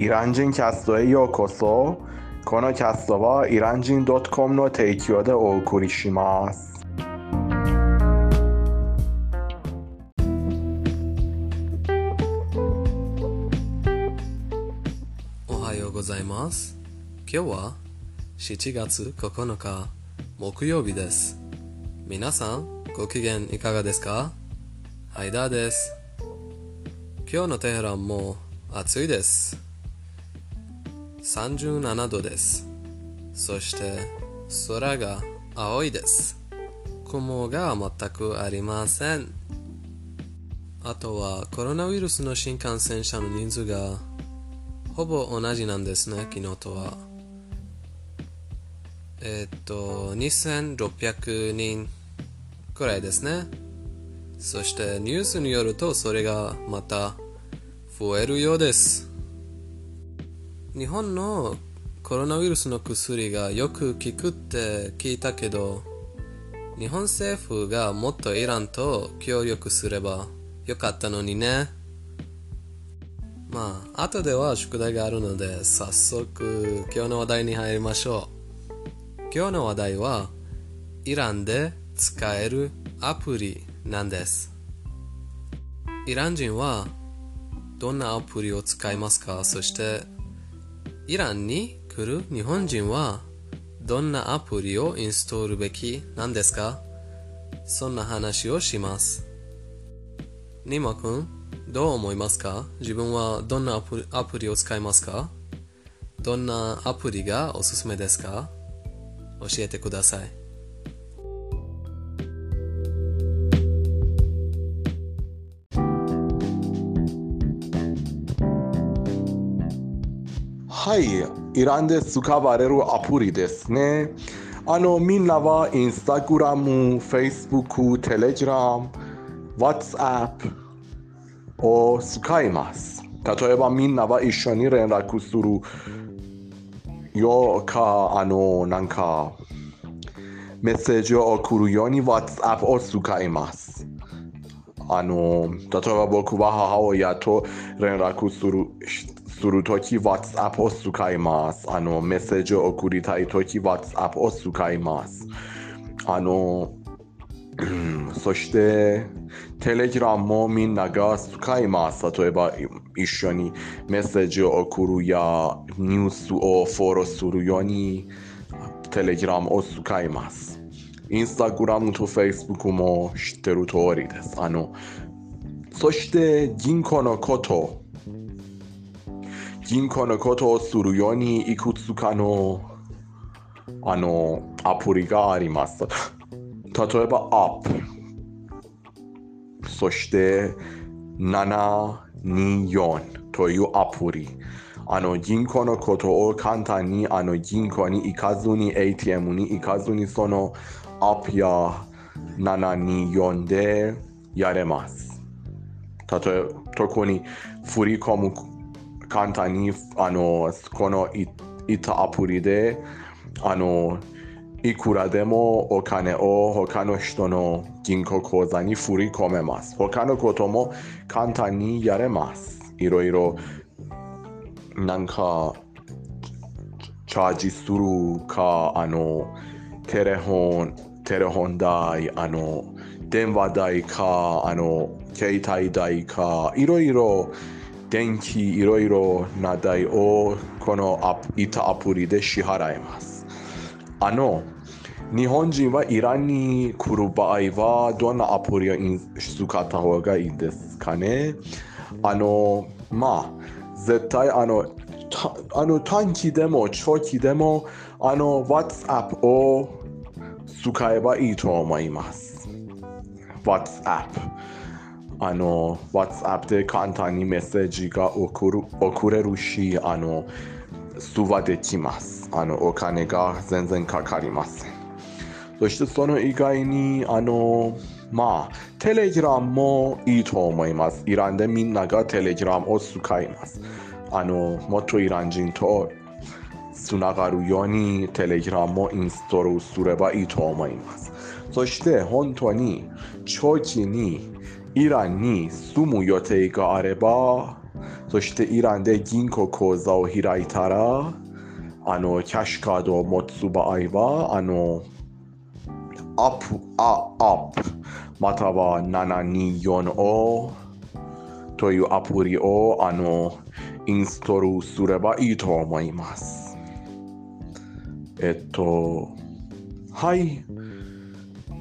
イラン人キャストへようこそこのキャストはイラン人 .com の提供でお送りしますおはようございます。今日は7月9日木曜日です。皆さん、ご機嫌いかがですかハイダーです。今日のテヘランも暑いです。37度です。そして空が青いです。雲が全くありません。あとはコロナウイルスの新感染者の人数がほぼ同じなんですね、昨日とは。えっと、2600人くらいですね。そしてニュースによるとそれがまた増えるようです。日本のコロナウイルスの薬がよく効くって聞いたけど、日本政府がもっとイランと協力すればよかったのにね。まあ、後では宿題があるので、早速今日の話題に入りましょう。今日の話題は、イランで使えるアプリなんです。イラン人はどんなアプリを使いますか？そして、イランに来る日本人はどんなアプリをインストールべきなんですか？そんな話をします。ニマ君、どう思いますか？自分はどんなアプリを使いますか？どんなアプリがおすすめですか？教えてください。はいイランで使われるアプリですねあのみんなはインスタグラム、フェイスブック、テレグラム、WhatsApp を使います例えばみんなは一緒に連絡するよかあのなんかメッセージを送るように WhatsApp を使いますあの例えば僕は母親と連絡するするとき WhatsApp を使いますあのメッセージを送りたいとき WhatsApp を使いますあのうんそしてテレグラムもみんなが使います例えば一緒にメッセージを送るやニュースをフォローするようにテレグラムを使いますインスタグラムとフェイスブックも知ってる通りですあのそして銀行のこと銀行のことをするようにいくつかのあのアプリがあります例えばアップそして724というアプリあの銀行のことを簡単にあの銀行に行かずに ATM に行かずにそのアップや724でやれます例えば特に振り込む簡単にあのこのいいったアプリであのいくらでもお金を他の人の銀行口座に振り込めます。他のことも簡単にやれます。いろいろなんかチャージするか、あのテレフォン、テレフォン代、あの電話代か、あの携帯代か、いろいろ電気いろいろな代をこのアプいたアプリで支払います。あの日本人はイランに来る場合はどんなアプリを使った方がいいですかねあのまあ絶対あのあの短期でも長期でもあの WhatsApp を使えばいいと思います WhatsApp. あの WhatsApp で簡単にメッセージが送る送れるしあの通話できますあのお金が全然かかりませんそしてその以外にあのまあテレグラムもいいと思いますイランでみんながテレグラムを使いますあのもっとイラン人とつながるようにテレグラムをインストールすればいいと思いますそして本当に長期にイランに住む予定があればそしてイランで銀行口座を開いたら、あの、キャッシュカー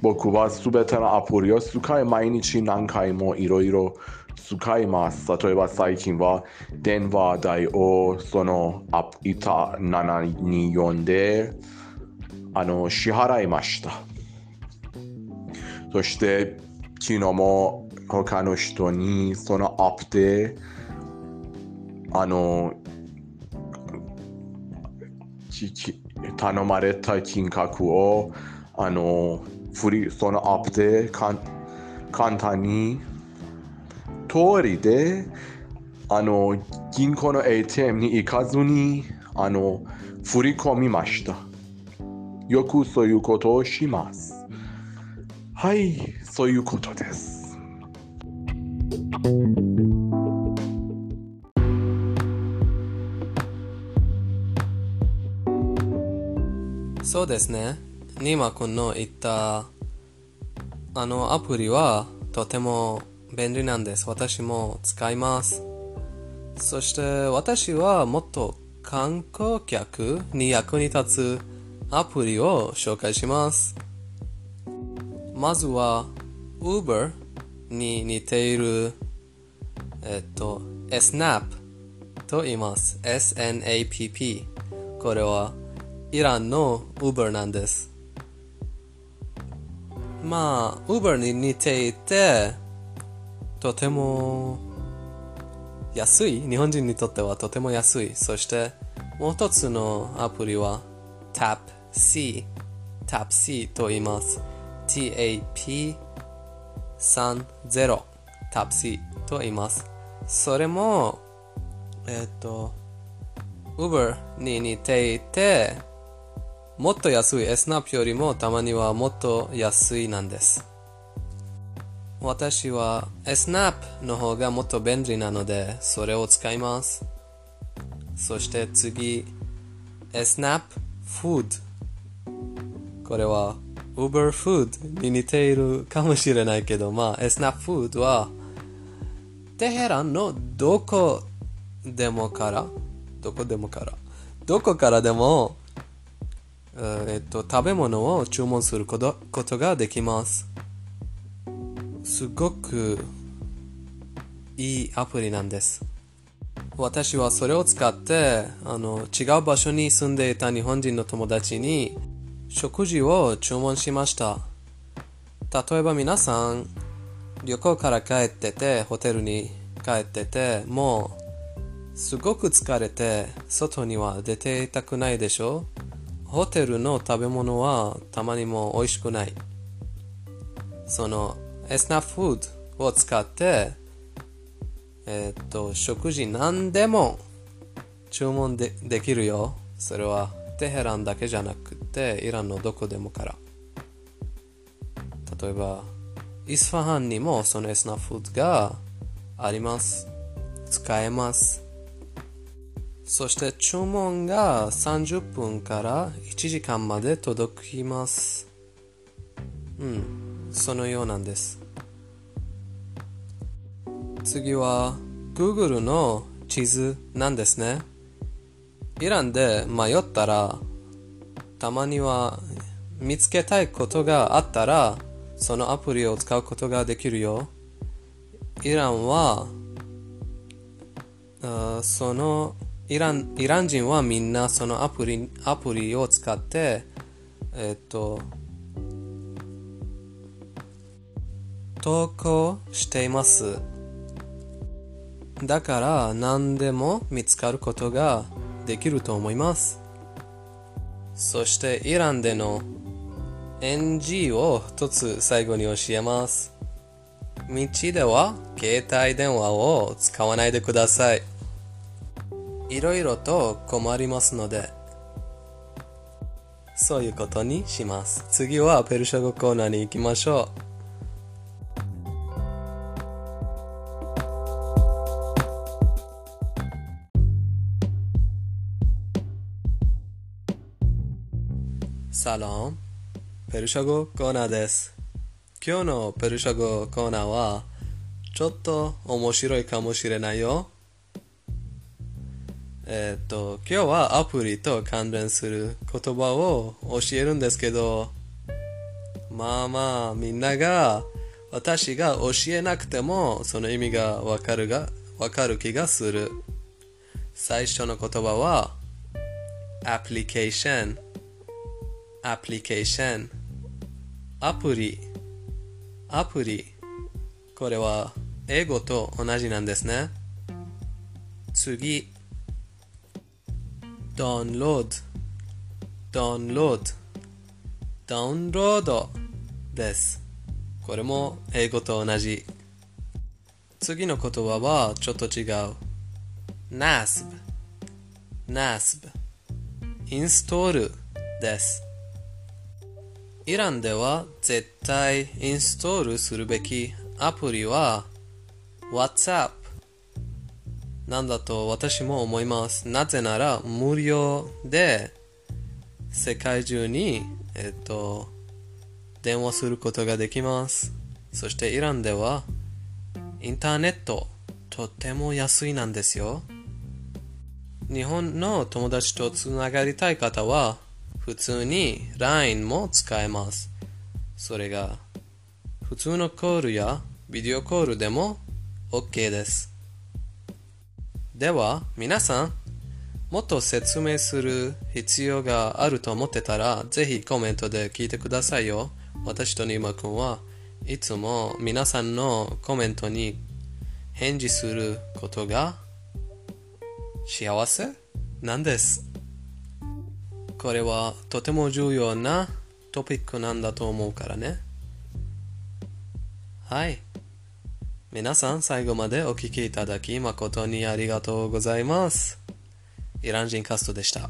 僕はすべてのアプリを使い、毎日何回もいろいろ使います。例えば最近は電話代をそのアプリた724であの支払いました。そして昨日も他の人にそのアプであの頼まれた金額をあの振りそのアップでかん簡単に通りであの銀行の ATM に行かずにあの振り込みましたよくそういうことをしますはいそういうことですそうですね。ニーマ君の言ったあのアプリはとても便利なんです。私も使います。そして私はもっと観光客に役に立つアプリを紹介します。まずは Uber に似ているえっと Snap と言います。SNAPP これはイランの Uber なんです。まあ、Uber に似ていて、とても安い。日本人にとってはとても安い。そして、もう一つのアプリは TapC。TapC と言います。TAP30 TapC と言います。それも、えっと、Uber に似ていて、もっと安い SNAP よりもたまにはもっと安いなんです。私は SNAP の方がもっと便利なのでそれを使います。そして次 SNAP Food これは Uber Food に似ているかもしれないけどまあ SNAP Food はテヘランのどこでもからどこでもからどこからでもえっと、食べ物を注文することことができます。すごくいいアプリなんです。私はそれを使ってあの違う場所に住んでいた日本人の友達に食事を注文しました。例えば皆さん旅行から帰っててホテルに帰っててもうすごく疲れて外には出ていたくないでしょ？ホテルの食べ物はたまにも美味しくない。そのエスナフードを使って、えーっと、食事何でも注文でできるよ。それはテヘランだけじゃなくて、イランのどこでもから。例えば、イスファハンにもそのエスナフードがあります。使えます。そして注文が30分から1時間まで届きます。うん、そのようなんです。次は Google の地図なんですね。イランで迷ったら、たまには見つけたいことがあったら、そのアプリを使うことができるよ。イランは、あそのイランイラン人はみんなそのアプリアプリを使って、えっと、投稿しています。だから何でも見つかることができると思います。そしてイランでの NG を一つ最後に教えます。道では携帯電話を使わないでください。いろいろと困りますので、そういうことにします。次はペルシャ語コーナーに行きましょう。サロン、ペルシャ語コーナーです。今日のペルシャ語コーナーは、ちょっと面白いかもしれないよ。えっ、と今日はアプリと関連する言葉を教えるんですけどまあまあみんなが私が教えなくてもその意味がわかるがわかる気がする。最初の言葉は application application アプリ。アプリ。これは英語と同じなんですね。次。ダウンロードダウンロードダウンロードです。これも英語と同じ。次の言葉はちょっと違う。NASB NASB インストールです。イランでは絶対インストールするべきアプリは WhatsApp なんだと私も思いますなぜなら無料で世界中にえっと電話することができますそしてイランではインターネットとても安いなんですよ日本の友達とつながりたい方は普通に LINE も使えます。それが普通のコールやビデオコールでも OK です。では皆さんもっと説明する必要があると思ってたらぜひコメントで聞いてくださいよ。私とニーマくんはいつも皆さんのコメントに返事することが幸せ？なんです。これはとても重要なトピックなんだと思うからね。はい。皆さん最後までお聴きいただき誠にありがとうございます。イラン人カストでした。